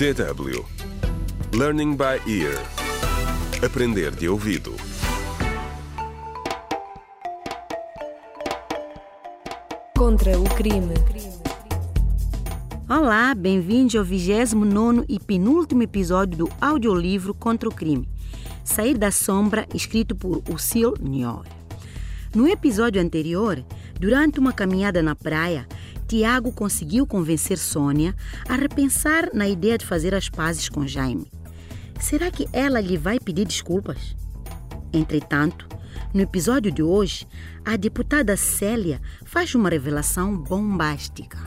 DW Learning by Ear Aprender de ouvido Contra o crime. Olá, bem-vindos ao 29 e penúltimo episódio do audiolivro Contra o Crime. Sair da Sombra, escrito por Usil Nyor. No episódio anterior, durante uma caminhada na praia, Tiago conseguiu convencer Sônia a repensar na ideia de fazer as pazes com Jaime. Será que ela lhe vai pedir desculpas? Entretanto, no episódio de hoje, a deputada Célia faz uma revelação bombástica.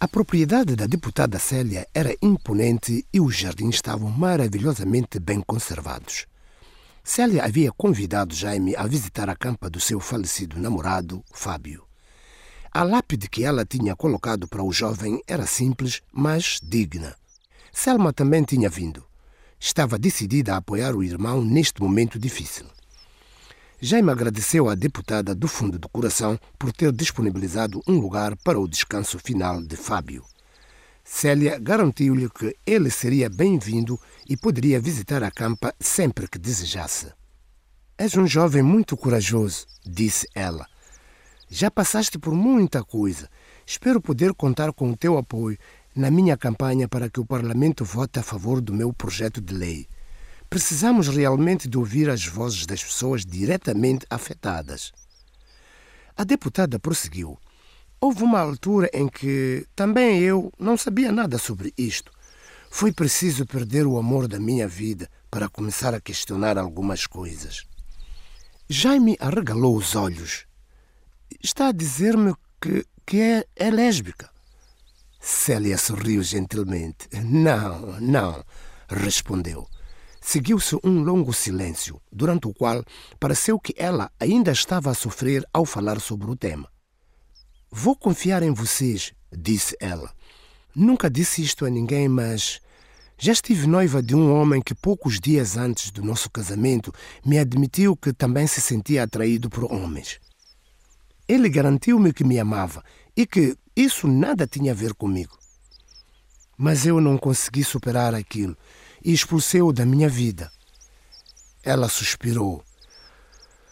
A propriedade da deputada Célia era imponente e os jardins estavam maravilhosamente bem conservados. Célia havia convidado Jaime a visitar a campa do seu falecido namorado, Fábio. A lápide que ela tinha colocado para o jovem era simples, mas digna. Selma também tinha vindo. Estava decidida a apoiar o irmão neste momento difícil. Jaime agradeceu à deputada do fundo do coração por ter disponibilizado um lugar para o descanso final de Fábio. Célia garantiu-lhe que ele seria bem-vindo e poderia visitar a campa sempre que desejasse. És um jovem muito corajoso, disse ela. Já passaste por muita coisa. Espero poder contar com o teu apoio na minha campanha para que o Parlamento vote a favor do meu projeto de lei. Precisamos realmente de ouvir as vozes das pessoas diretamente afetadas. A deputada prosseguiu. Houve uma altura em que também eu não sabia nada sobre isto. Foi preciso perder o amor da minha vida para começar a questionar algumas coisas. Jaime arregalou os olhos. Está a dizer-me que, que é, é lésbica. Célia sorriu gentilmente. Não, não, respondeu. Seguiu-se um longo silêncio, durante o qual pareceu que ela ainda estava a sofrer ao falar sobre o tema. Vou confiar em vocês, disse ela. Nunca disse isto a ninguém, mas já estive noiva de um homem que poucos dias antes do nosso casamento me admitiu que também se sentia atraído por homens. Ele garantiu-me que me amava e que isso nada tinha a ver comigo. Mas eu não consegui superar aquilo e expulsei-o da minha vida. Ela suspirou.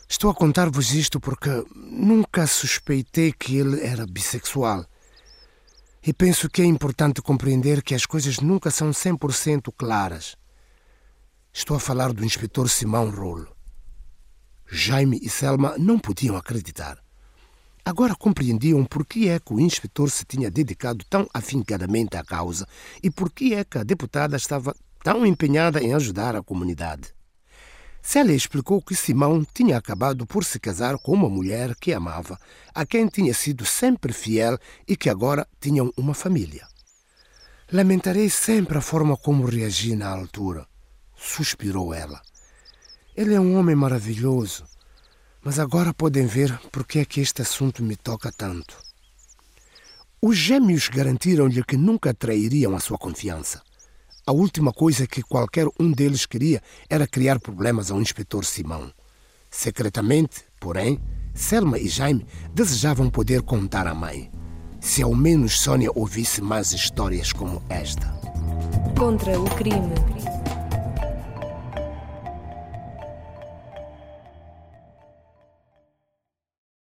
Estou a contar-vos isto porque nunca suspeitei que ele era bissexual. E penso que é importante compreender que as coisas nunca são 100% claras. Estou a falar do inspetor Simão Rolo. Jaime e Selma não podiam acreditar. Agora compreendiam por que é que o inspetor se tinha dedicado tão afincadamente à causa e por que é que a deputada estava tão empenhada em ajudar a comunidade. Célia explicou que Simão tinha acabado por se casar com uma mulher que amava, a quem tinha sido sempre fiel e que agora tinham uma família. Lamentarei sempre a forma como reagi na altura, suspirou ela. Ele é um homem maravilhoso, mas agora podem ver por que é que este assunto me toca tanto. Os gêmeos garantiram-lhe que nunca trairiam a sua confiança. A última coisa que qualquer um deles queria era criar problemas ao inspetor Simão. Secretamente, porém, Selma e Jaime desejavam poder contar à mãe. Se ao menos Sônia ouvisse mais histórias como esta. Contra o crime.